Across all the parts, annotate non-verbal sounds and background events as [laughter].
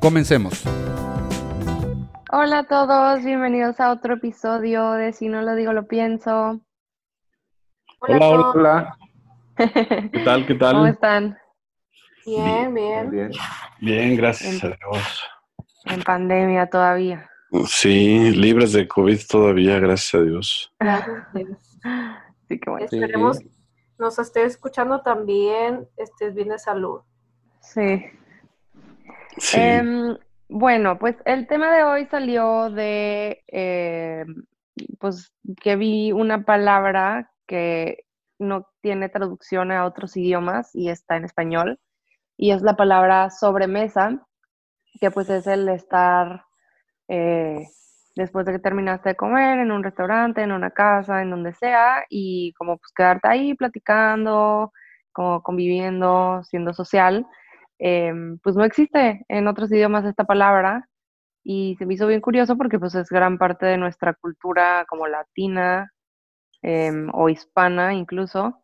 Comencemos. Hola a todos, bienvenidos a otro episodio de Si no lo digo, lo pienso. Hola, hola, hola. [laughs] ¿Qué tal? ¿Qué tal? ¿Cómo están? Bien, bien. Bien. Bien, gracias a Dios. En pandemia todavía. Sí, libres de COVID todavía, gracias a Dios. [laughs] Sí, que bueno. Esperemos nos esté escuchando también, estés bien de salud. Sí. Sí. Em, bueno, pues el tema de hoy salió de, eh, pues que vi una palabra que no tiene traducción a otros idiomas y está en español, y es la palabra sobremesa, que pues es el estar eh, después de que terminaste de comer en un restaurante, en una casa, en donde sea, y como pues quedarte ahí platicando, como conviviendo, siendo social em, pues no existe en otros idiomas esta palabra y se me hizo bien curioso porque pues es gran parte de nuestra cultura como latina em, o hispana incluso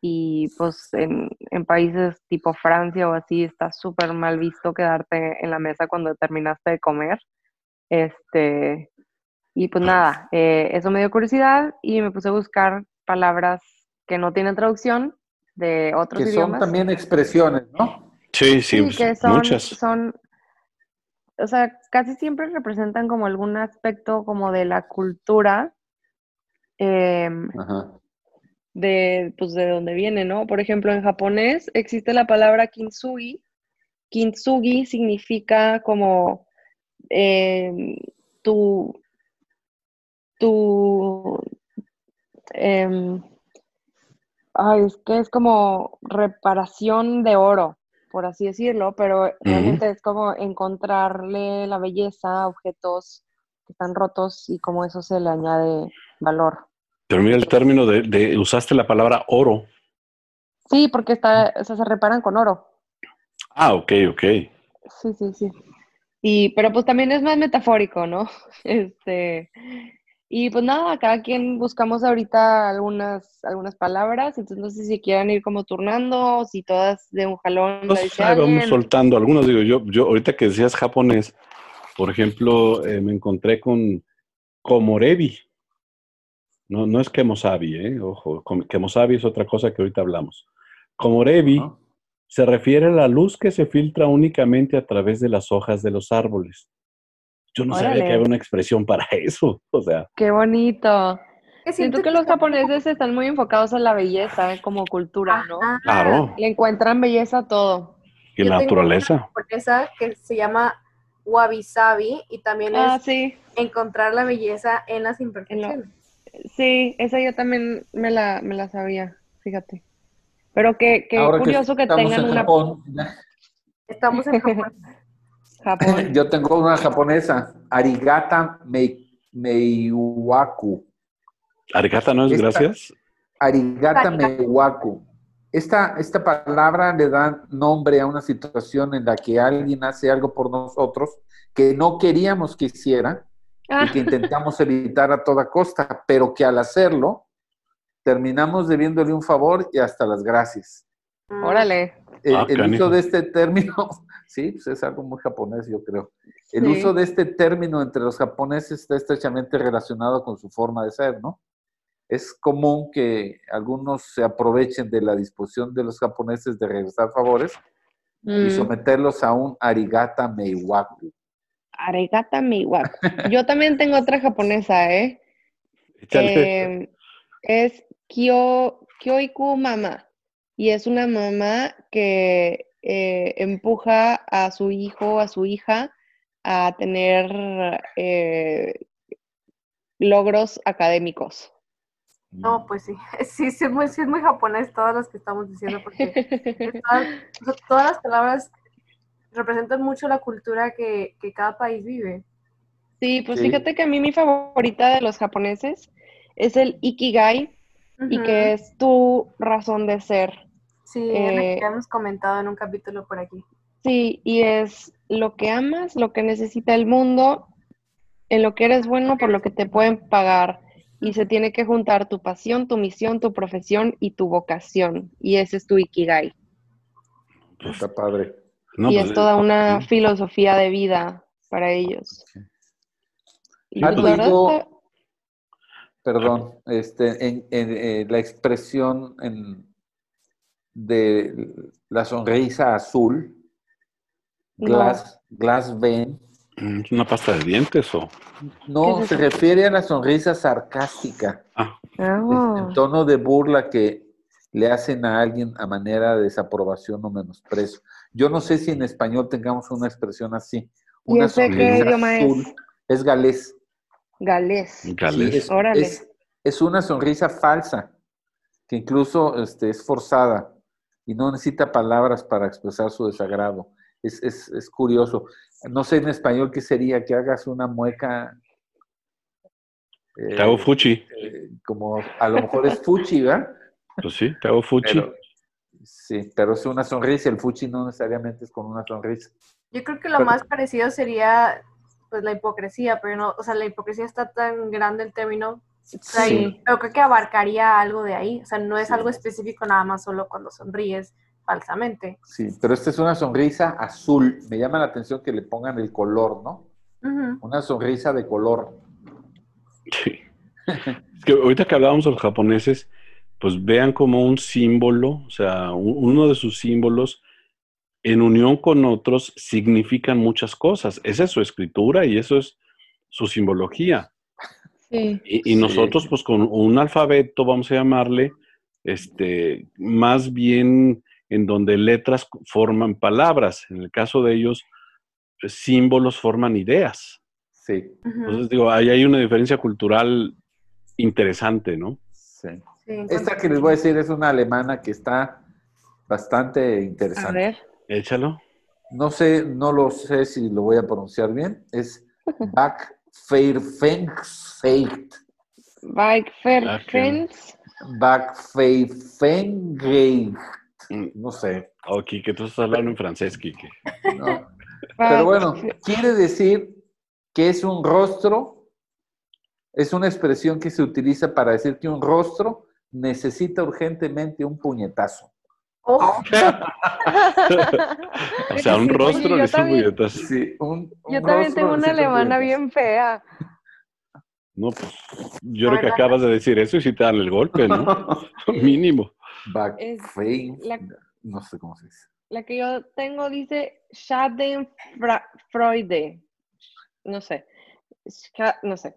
y pues en, en países tipo Francia o así está súper mal visto quedarte en la mesa cuando terminaste de comer. Este, y pues nada, eh, eso me dio curiosidad y me puse a buscar palabras que no tienen traducción de otros Que son idiomas. también expresiones, ¿no? Sí, sí, Sí, que son, muchas. son, o sea, casi siempre representan como algún aspecto como de la cultura em, Ajá. de, pues, de donde viene, ¿no? Por ejemplo, en japonés existe la palabra kintsugi. Kintsugi significa como em, tu, tu, em, ay, es que es como reparación de oro, por así decirlo, pero realmente es como encontrarle la belleza a objetos que están rotos y como eso se le añade valor. Pero mira el término de, de- usaste la palabra oro. Sí, porque está, o sea, se reparan con oro. Ah, ok, ok. Sí, sí, sí. Y, pero pues también es más metafórico, ¿no? [laughs] Este, y pues nada, cada quien buscamos ahorita algunas, algunas palabras, entonces no sé si quieran ir como turnando, o si todas de un jalón vamos soltando. Algunos digo, yo, yo ahorita que decías japonés, por ejemplo, eh, me encontré con komorebi. No, no es kemosabi, ¿eh? Ojo, kemosabi es otra cosa que ahorita hablamos. Komorebi se refiere a la luz que se filtra únicamente a través de las hojas de los árboles. Yo no sabía que había una expresión para [laughs] eso. O sea, Qué bonito. Que Siento que los japoneses están muy enfocados en la belleza eh, como cultura, ¿no? Ajá. claro, Le encuentran belleza a todo. y Yo la naturaleza. Esa que se llama wabi sabi y también Ah, es sí. encontrar la belleza en las imperfecciones. Sí, esa yo también me la, me la sabía, fíjate. Pero qué, qué curioso que, estamos tengan en una Japón, Estamos en [laughs] Japón. Japón. [laughs] yo tengo una japonesa, Arigata Mei- Meiwaku. Arigata no es Esta- gracias. Arigata. Meiwaku. Esta, esta palabra le da nombre a una situación en la que alguien hace algo por nosotros que no queríamos que hiciera Ah, y que [laughs] intentamos evitar a toda costa, pero que al hacerlo terminamos debiéndole un favor y hasta las gracias. Órale. El, Ah, el uso de este término, sí, pues es algo muy japonés, yo creo. El Sí. uso de este término entre los japoneses está estrechamente relacionado con su forma de ser, ¿no? Es común que algunos se aprovechen de la disposición de los japoneses de regresar favores y Mm, someterlos a un arigata meiwaku. Arigato miwaku. [laughs] Yo también tengo otra japonesa, ¿eh? Eh, es Kyo, Kyoiku Mama. Y es una mamá que eh, empuja a su hijo, a su hija, a tener eh, logros académicos. No, pues sí. [laughs] Sí, sí, es muy, sí es muy japonés todas las que estamos diciendo porque [laughs] todas, las palabras representan mucho la cultura que, que cada país vive. Sí, pues Sí. fíjate que a mí mi favorita de los japoneses es el Ikigai y que es tu razón de ser. Sí, eh, que hemos comentado en un capítulo por aquí. Sí, y es lo que amas, lo que necesita el mundo, en lo que eres bueno, por lo que te pueden pagar. Y se tiene que juntar tu pasión, tu misión, tu profesión y tu vocación. Y ese es tu Ikigai. Está padre. No, y pues, es toda una sí. filosofía de vida para ellos. Y ¿Han pues, está- Perdón, este, en, en, eh, la expresión en- de la sonrisa azul, No. glass, glass vein, Mm, ¿Es una pasta de dientes o...? no ¿Qué es se refiere a la sonrisa sarcástica, Ah, Ah. en tono de burla que le hacen a alguien a manera de desaprobación o menosprecio. Yo no sé si en español tengamos una expresión así. ¿Y Una ese qué sonrisa idioma es? azul. Es galés. Galés. galés. Sí, es, Órale. es- es una sonrisa falsa, que incluso este, es forzada y no necesita palabras para expresar su desagrado. Es, es- es curioso. No sé en español qué sería, que hagas una mueca. eh, Te hago fuchi. eh, como a lo mejor es fuchi, ¿verdad? Pues sí, te hago fuchi. Pero, sí, pero es una sonrisa. El fuchi no necesariamente es con una sonrisa. Yo creo que lo Pero- más parecido sería pues la hipocresía, pero no, o sea, la hipocresía está tan grande el término, Sí. y- pero creo que abarcaría algo de ahí, o sea, no es Sí. algo específico nada más solo cuando sonríes falsamente. Sí, pero esta es una sonrisa azul. Me llama la atención que le pongan el color, ¿no? Una sonrisa de color. Sí. Es que ahorita que hablábamos de los japoneses, pues vean como un símbolo, o sea, un- uno de sus símbolos en unión con otros significan muchas cosas. Esa es su escritura y eso es su simbología. Sí. Y, y Sí. nosotros, pues con un alfabeto, vamos a llamarle, este, más bien en donde letras forman palabras. En el caso de ellos, pues, símbolos forman ideas. Sí. Entonces, digo, ahí hay una diferencia cultural interesante, ¿no? sí. Esta que les voy a decir es una alemana que está bastante A interesante. ver. Échalo. No sé, no lo sé si lo voy a pronunciar bien. Es Backfeirfengfeit. [laughs] Bike Fair qué- Friends. Backfeirfengeit. Mm, No sé. Oh, Quique, tú estás hablando en francés, Quique. ¿no? Pero bueno, quiere decir que es un rostro, es una expresión que se utiliza para decir que un rostro necesita urgentemente un puñetazo. Oh, O sea, un [laughs] rostro le hizo. Sí, un, un Yo también tengo una alemana bien fea. No, pues yo creo que acabas de decir eso y si te dan el golpe, ¿no? [laughs] [laughs] Mínimo. Backfein- la- no sé cómo se dice. La que yo tengo dice Schadenfreude. No sé. No sé.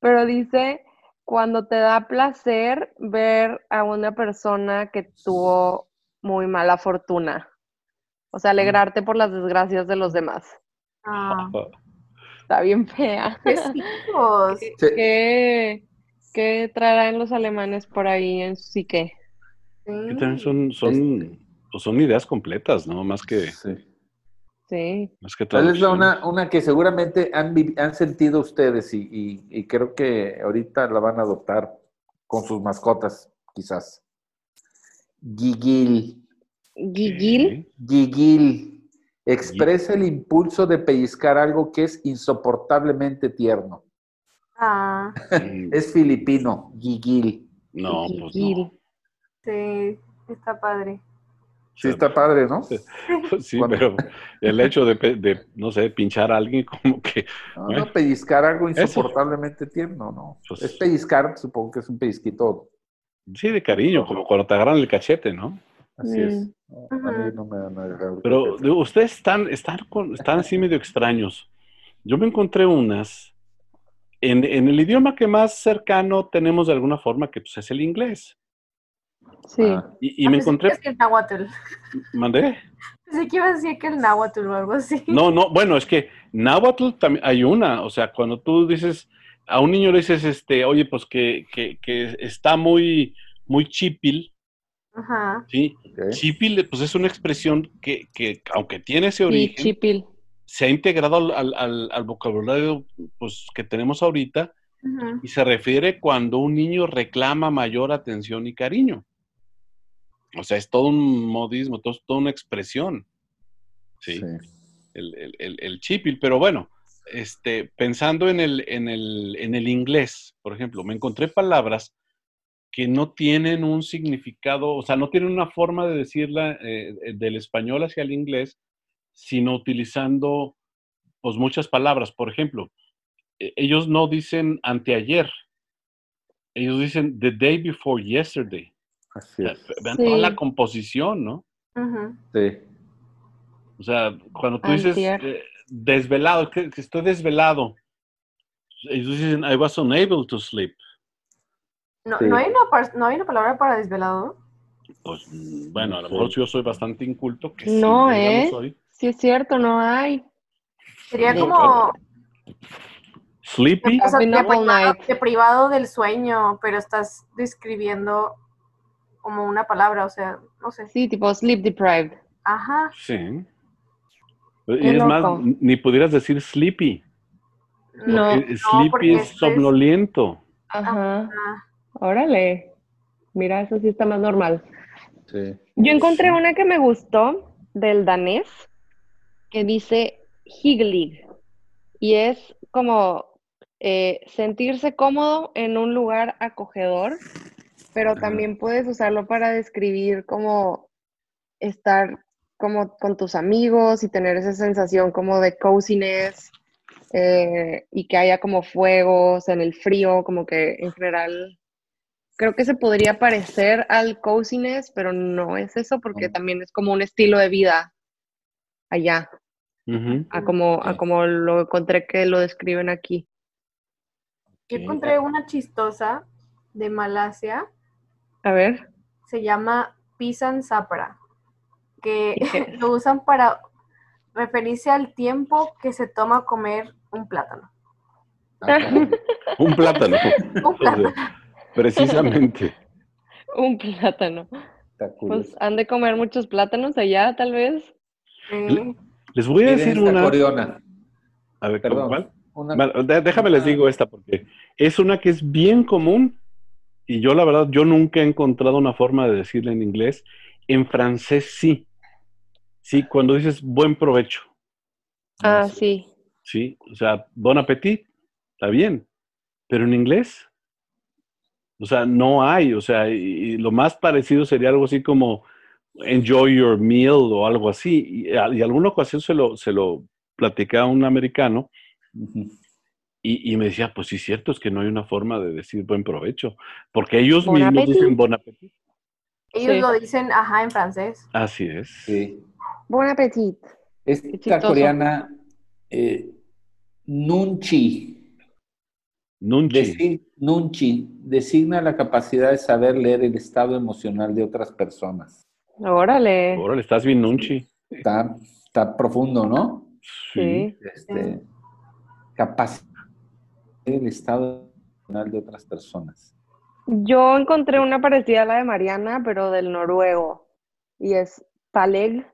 Pero dice cuando te da placer ver a una persona que tuvo muy mala fortuna. O sea, alegrarte por las desgracias de los demás. ah, Está bien fea. qué. [laughs] Sí, ¿Qué, qué traerán los alemanes por ahí en su psique? Sí. Que también son, son, pues son ideas completas, ¿no? Más que, sí. Sí. más que Tal vez traducción. una, una que seguramente han, han sentido ustedes y, y- y creo que ahorita la van a adoptar con sus mascotas, quizás. Gigil. Gigil. Gigil. Expresa el impulso de pellizcar algo que es insoportablemente tierno. Ah, Es filipino, Gigil. No, pues no. Gigil. sí, está padre. Sí, está padre, ¿no? [laughs] Sí, Cuando- pero el hecho de, de, no sé, pinchar a alguien como que... No, Bueno. no pellizcar algo Eso. insoportablemente tierno, ¿no? Pues- es pellizcar, supongo que es un pellizquito. Sí, de cariño, como cuando te agarran el cachete, ¿no? Así es. No, A mí no me van a agarrar el Pero digo, ustedes están, están, con- están así medio extraños. Yo me encontré unas en, en el idioma que más cercano tenemos de alguna forma, que pues es el inglés. Sí. Ah, Y, y Ah, me encontré, el náhuatl. mandé. Pensé que iba a decir que el náhuatl o algo así. No, no, bueno, es que náhuatl también hay una, o sea, cuando tú dices, a un niño le dices, este, oye, pues que, que, que está muy, muy chipil, Ajá. ¿sí? Ok. Chipil, pues es una expresión que, que aunque tiene ese Sí, origen, chipil. se ha integrado al, al- al- vocabulario pues, que tenemos ahorita y se refiere cuando un niño reclama mayor atención y cariño. O sea, es todo un modismo, todo, toda una expresión. Sí, Sí. El, el- el- el chipil. Pero bueno, este, pensando en el, en, el, en el inglés, por ejemplo, me encontré palabras que no tienen un significado, o sea, no tienen una forma de decirla eh, del español hacia el inglés, sino utilizando pues muchas palabras. Por ejemplo, e- ellos no dicen anteayer, ellos dicen the day before yesterday. Así es. vean Sí. toda la composición, ¿no? Sí. O sea, cuando tú dices eh, desvelado, que, que estoy desvelado, ellos dicen I was unable to sleep. No, Sí. no, hay una no hay una palabra para desvelado. Pues mm, bueno, a lo Sí. mejor yo soy bastante inculto, que sí, No, lo ¿eh? soy. Sí, es cierto, no hay. Sería Sí. como Sleepy, all privado, privado del sueño, pero estás describiendo como una palabra, o sea, no sé. Sí, tipo sleep deprived. Ajá. sí. Y es más, loco. ni pudieras decir sleepy. No. porque sleepy porque es este es- somnoliento. Ajá. Órale. Mira, eso sí está más normal. Sí. Yo encontré una que me gustó del danés que dice hyglig y es como eh, sentirse cómodo en un lugar acogedor, pero también puedes usarlo para describir como estar como con tus amigos y tener esa sensación como de coziness eh, y que haya como fuegos en el frío, como que en general creo que se podría parecer al coziness, pero no es eso porque también es como un estilo de vida allá, a como, a como lo encontré que lo describen aquí. Yo encontré una chistosa de Malasia, A ver. se llama Pisan Sapra, que [laughs] [laughs] lo usan para referirse al tiempo que se toma comer un plátano. Ah. [laughs] Un plátano. Un plátano. Precisamente. Un plátano. Pues han de comer muchos plátanos allá, tal vez. Les voy a Miren decir una. coreana. A ver, Perdón. ¿cuál? Una- déjame les digo esta porque es una que es bien común y yo la verdad yo nunca he encontrado una forma de decirla en inglés. En francés sí. Sí, cuando dices buen provecho. Ah, sí. Sí, o sea, bon appetit, está bien. Pero en inglés, o sea, no hay, o sea, y, y lo más parecido sería algo así como enjoy your meal o algo así. Y, a- y alguna ocasión se lo, se lo platicaba a un americano Ujú. Y, y me decía, pues sí, cierto, es que no hay una forma de decir buen provecho, porque ellos Bon mismos appetit. dicen bon appetit. ellos Sí. lo dicen, ajá, en francés. Así es. Sí. Buen appetit. Esta coreana, eh, Nunchi, Nunchi. Nunchi, designa la capacidad de saber leer el estado emocional de otras personas. Órale. Órale, estás bien Nunchi. Está, está profundo, ¿no? Sí. Este, capacidad el estado emocional de otras personas. Yo encontré una parecida a la de Mariana, pero del noruego. Y es paleg.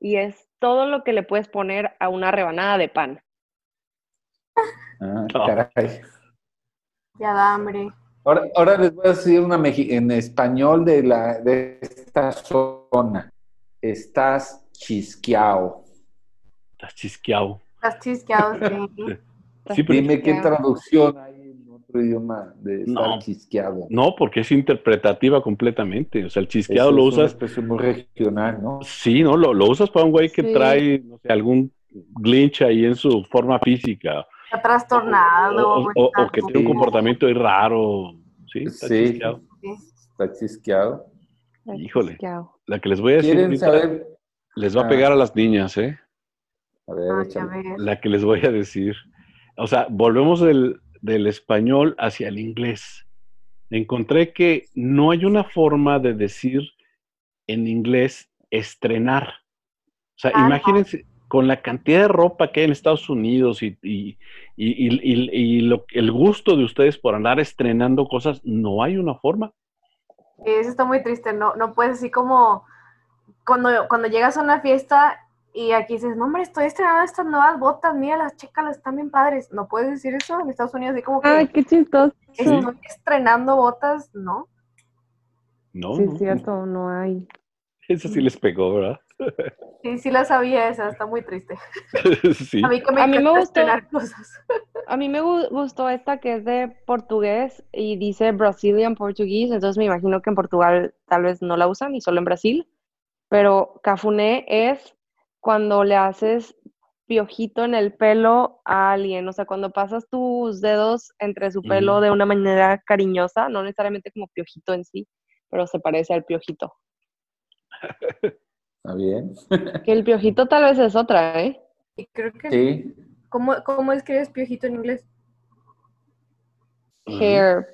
Y es todo lo que le puedes poner a una rebanada de pan. Ah, [laughs] Oh. caray. Ya da hambre. Ahora, ahora les voy a decir una en español de, la, de esta zona. Estás chisqueado. Estás chisqueado. Estás chisqueado, sí. [laughs] Sí, pero Dime qué traducción hay en otro idioma de estar No. chisqueado. No, porque es interpretativa completamente. O sea, el chisqueado Eso lo es una usas. especie muy regional, ¿no? Sí, ¿no? Lo, lo usas para un güey que Sí. trae, no sé, algún glitch ahí en su forma física. Está trastornado. O, o- está o que tiene un comportamiento ahí raro. Sí, está Sí. chisqueado. Está chisqueado. Híjole. Chisqueado. La que les voy a decir ¿Quieren ahorita saber? les va a Ah. pegar a las niñas, ¿eh? A ver, Ay, a échale. ver. La que les voy a decir. O sea, volvemos del, del español hacia el inglés. Encontré que no hay una forma de decir en inglés estrenar. O sea, Ajá. imagínense con la cantidad de ropa que hay en Estados Unidos y, y- y- y- y- y lo- el gusto de ustedes por andar estrenando cosas, no hay una forma. Eso está muy triste, no, no puedes así como cuando, cuando llegas a una fiesta y aquí dices, no hombre, estoy estrenando estas nuevas botas, mira las chicas, están bien padres. No puedes decir eso en Estados Unidos, así como que Ay, qué chistoso. estoy estrenando botas, ¿no? No, Sí, no, es cierto, no hay. Eso sí les pegó, ¿verdad? Sí, sí la sabía esa, está muy triste. [laughs] sí. A mí que me A mí me gustó. estrenar cosas. A mí me gu- gustó esta que es de portugués y dice Brazilian Portuguese, entonces me imagino que en Portugal tal vez no la usan y solo en Brasil, pero cafuné es cuando le haces piojito en el pelo a alguien, o sea, cuando pasas tus dedos entre su pelo de una manera cariñosa, no necesariamente como piojito en sí, pero se parece al piojito. [laughs] ¿Está bien? Que el piojito tal vez es otra, ¿eh? Y creo que, Sí. ¿cómo, ¿cómo escribes piojito en inglés? Hair,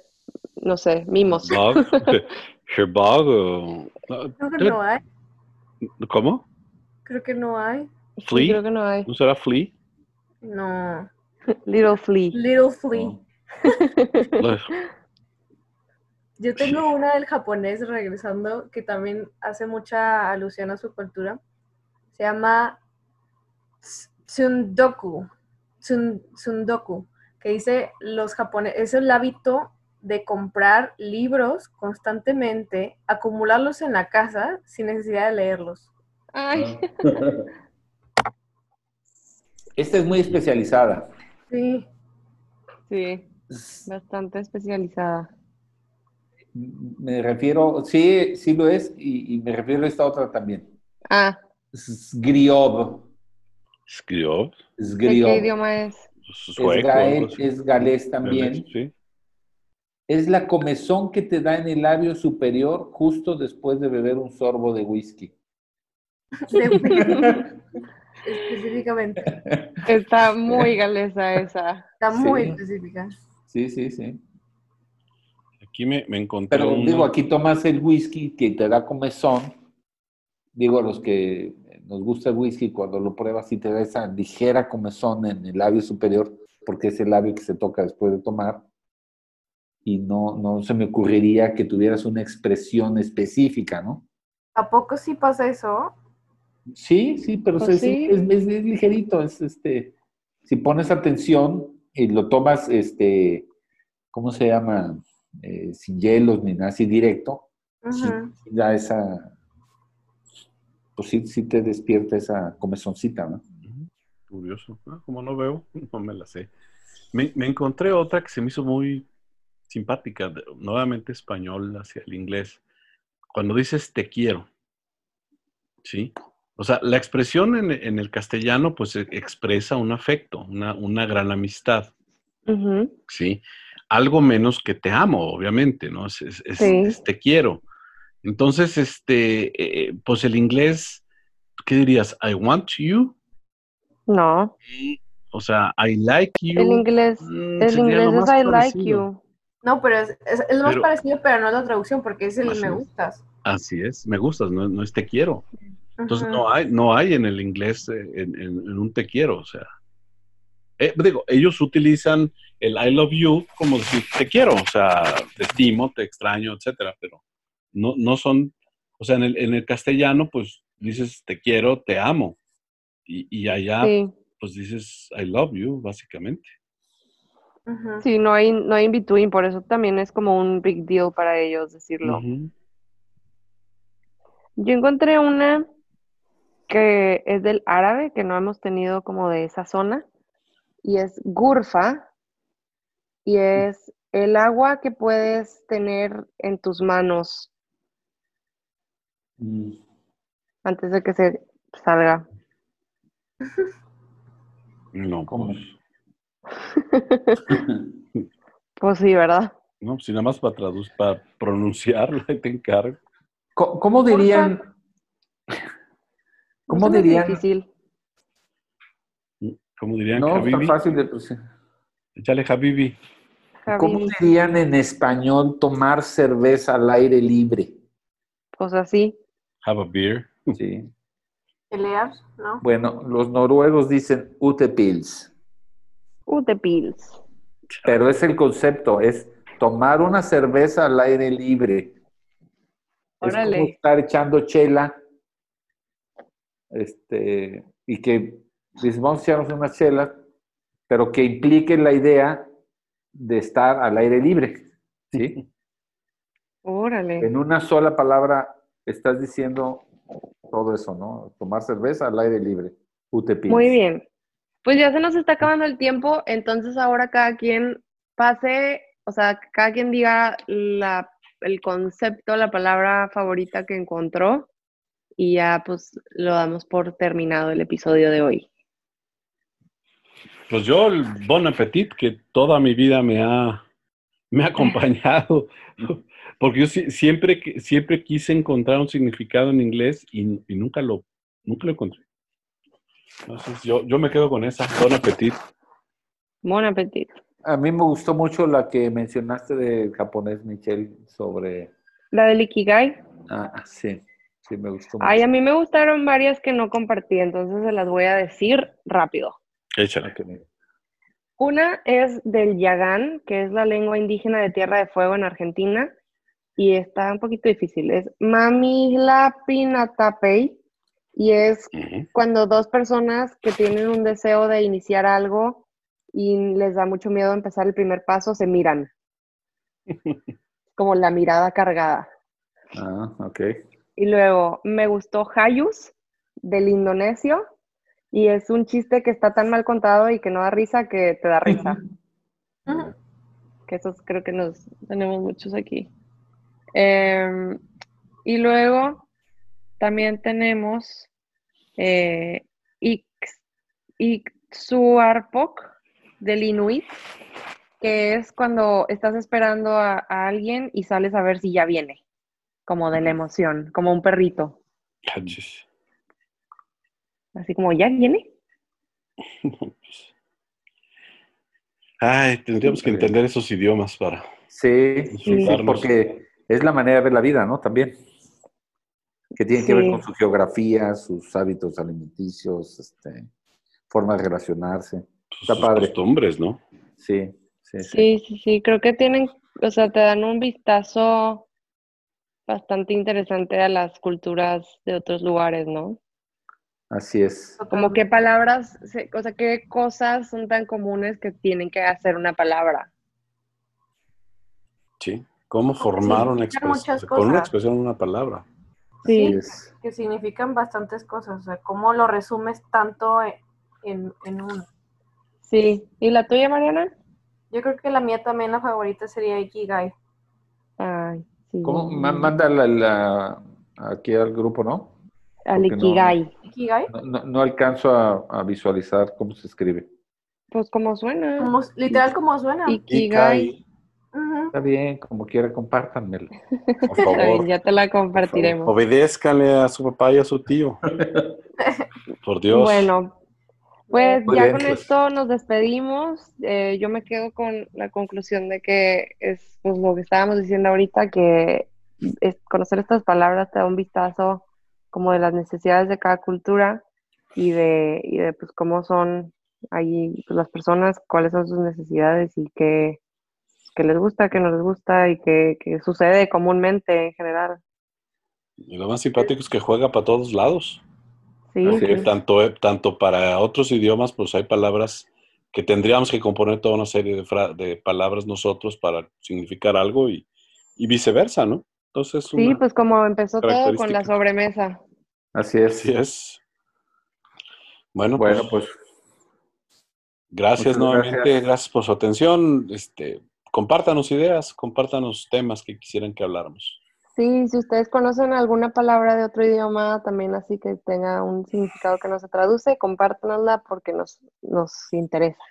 no sé, mimos. Bug. Her bug. o- no, Creo que no hay, ¿Cómo? Creo que no hay. Sí, Flea. creo que no hay. ¿No será flea? No. [laughs] Little flea. Little flea. No. [laughs] Yo tengo una del japonés regresando que también hace mucha alusión a su cultura. Se llama ts- tsundoku. Tsun- Tsundoku, que dice los japoneses, es el hábito de comprar libros constantemente, acumularlos en la casa sin necesidad de leerlos. Ay, Esta es muy especializada. Sí, sí, bastante especializada. Me refiero, sí, sí lo es, y, y me refiero a esta otra también. Ah, Sgriob. Skriov. ¿de Sgriob. qué idioma es? Es, Sueco. gael- es galés también. Sí. Es la comezón que te da en el labio superior justo después de beber un sorbo de whisky. [laughs] específicamente. Está muy galesa esa. Está muy Sí. específica. Sí, sí, sí. Aquí me, me encontré Pero una- digo, aquí tomas el whisky que te da comezón. Digo, a los que nos gusta el whisky, cuando lo pruebas y te da esa ligera comezón en el labio superior, porque es el labio que se toca después de tomar. Y no, no se me ocurriría que tuvieras una expresión específica, ¿no? ¿A poco sí pasa eso? Sí, sí, pero Pues es, sí. es- es- es ligerito, es este, si pones atención y lo tomas, este, ¿cómo se llama? Eh, sin hielos ni nada así directo, sí, da esa, pues sí, sí te despierta esa comezoncita, ¿no? Curioso. Ah, como no veo, [laughs] no me la sé. Me, me encontré otra que se me hizo muy simpática, de- nuevamente español hacia el inglés. Cuando dices te quiero, ¿sí? O sea, la expresión en, en el castellano pues e- expresa un afecto, una, una gran amistad, ¿sí? Algo menos que te amo, obviamente, ¿no? Es, es- es- Sí. es te quiero. Entonces, este, eh, pues el inglés, ¿qué dirías? I want you. No, O sea, I like you. el inglés, mm, el inglés es I like you. No, pero es, es, es lo más Pero- parecido, pero no es la traducción, porque es el Así me gustas. Así es, me gustas, no, no es te quiero. Entonces no hay, no hay en el inglés eh, en, en- en un te quiero, o sea. Eh, digo, ellos utilizan el I love you como decir te quiero, o sea, te estimo, te extraño, etcétera, pero no, no son, o sea, en el, en el castellano, pues dices te quiero, te amo. Y, y allá, Sí, pues dices I love you, básicamente. Sí, no hay, no hay in between, por eso también es como un big deal para ellos decirlo. Yo encontré una que es del árabe, que no hemos tenido como de esa zona, y es gurfa, y es el agua que puedes tener en tus manos Mm, antes de que se salga. No, ¿Cómo? pues, [laughs] Pues sí, ¿verdad? no, si nada más para traducir, para pronunciarla, ahí [laughs] te encargo. Co- ¿Cómo dirían? ¿Cómo No se me hace dirían? difícil. Como dirían No, está Habibi. fácil de pronunciar. Échale Habibi. ¿Cómo Habibi. dirían en español tomar cerveza al aire libre? Pues así. Have a beer. Sí. Pelear, ¿no? Bueno, los noruegos dicen utepils, Utepils. pero es el concepto, es tomar una cerveza al aire libre. Es como Órale. estar echando chela. Este, y que dices, vamos a echarnos unas chelas, pero que implique la idea de estar al aire libre. ¿sí? [laughs] Órale. En una sola palabra estás diciendo todo eso, ¿no? Tomar cerveza al aire libre. Utepils. Muy bien. Pues ya se nos está acabando el tiempo, entonces ahora cada quien pase, o sea, cada quien diga la, el concepto, la palabra favorita que encontró y ya pues lo damos por terminado el episodio de hoy. Pues yo, el Bon Appetit, que toda mi vida me ha, me ha [laughs] acompañado, porque yo si- siempre, que- siempre quise encontrar un significado en inglés y, y nunca, lo, nunca lo encontré. Entonces yo, yo me quedo con esa, Bon Appetit. Bon appetit. A mí me gustó mucho la que mencionaste del japonés, Michelle, sobre... La del Ikigai. Ah, sí, sí, me gustó mucho. Ay, a mí me gustaron varias que no compartí, entonces se las voy a decir rápido. Échale. Una es del Yagán, que es la lengua indígena de Tierra de Fuego en Argentina, y está un poquito difícil. Es Mamilapinatapey, y es cuando dos personas que tienen un deseo de iniciar algo y les da mucho miedo empezar el primer paso, se miran. [laughs] Como la mirada cargada. Ah, ok. Y luego, me gustó Hayus, del indonesio, y es un chiste que está tan mal contado y que no da risa que te da risa. Que esos creo que nos tenemos muchos aquí. Em, y luego también tenemos eh, Ix- Ixuarpok del Inuit, que es cuando estás esperando a, a alguien y sales a ver si ya viene, como de la emoción, como un perrito, Cachis. así como ya viene. [laughs] Ay, tendríamos que entender esos idiomas para Sí, porque es la manera de ver la vida, ¿no? También. Que tiene que ver con su geografía, sus hábitos alimenticios, este, forma de relacionarse. Está sus padre. costumbres, ¿no? Sí, sí, sí. Sí, sí, sí, creo que tienen, o sea, te dan un vistazo bastante interesante a las culturas de otros lugares, ¿no? Así es. Como qué palabras, o sea, qué cosas son tan comunes que tienen que hacer una palabra. Sí. ¿Cómo formar una significan muchas expresión? Con una expresión, una palabra. Así Sí, es. que significan bastantes cosas, o sea, cómo lo resumes tanto en, en, en uno. sí. ¿Y la tuya, Mariana? Yo creo que la mía también, la favorita sería Ikigai. Ay, sí. ¿Cómo? Ma- Manda la, la- aquí al grupo, ¿no? Al no- Ikigai. No, no- no alcanzo a, a visualizar cómo se escribe. Pues como suena. como, literal como suena. Ikigai. Está bien, como quiera, compártanmelo. Por [laughs] Está bien, favor. ya te la compartiremos. Obedézcanle a su papá y a su tío. [laughs] Por Dios. Bueno, pues Muy ya bien, con pues. esto nos despedimos. Eh, yo me quedo con la conclusión de que es pues, lo que estábamos diciendo ahorita, que es- conocer estas palabras te da un vistazo como de las necesidades de cada cultura y de, y de pues, cómo son ahí pues, las personas, cuáles son sus necesidades y qué, qué les gusta, qué no les gusta y qué, qué sucede comúnmente en general. Y lo más simpático es que juega para todos lados. Sí, Así Que es. tanto, eh, tanto para otros idiomas, pues hay palabras que tendríamos que componer toda una serie de, fra- de palabras nosotros para significar algo y, y viceversa, ¿no? Entonces, sí, pues como empezó todo con la sobremesa. Así es. así es. Bueno, Bueno, pues, pues gracias nuevamente, gracias. gracias. por su atención. Este, compártanos ideas, compártanos temas que quisieran que habláramos. Sí, si ustedes conocen alguna palabra de otro idioma también así que tenga un significado que no se traduce, compártanosla porque nos, nos interesa.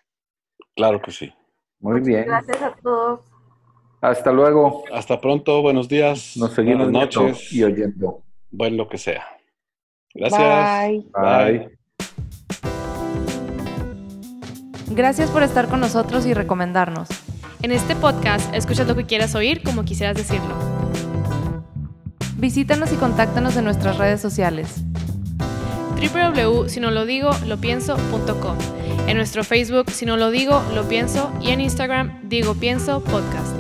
Claro que sí. muy bien. Gracias a todos. Hasta luego. Hasta pronto, buenos días, Nos seguimos buenas noches, y oyendo. buen lo que sea. Gracias. Bye. Bye. Gracias por estar con nosotros y recomendarnos. En este podcast escuchas lo que quieras oír como quisieras decirlo. Visítanos y contáctanos en nuestras redes sociales. www.sinolodigo.lopienso.com En nuestro Facebook, si no lo digo, lo pienso y en Instagram, digo pienso podcast.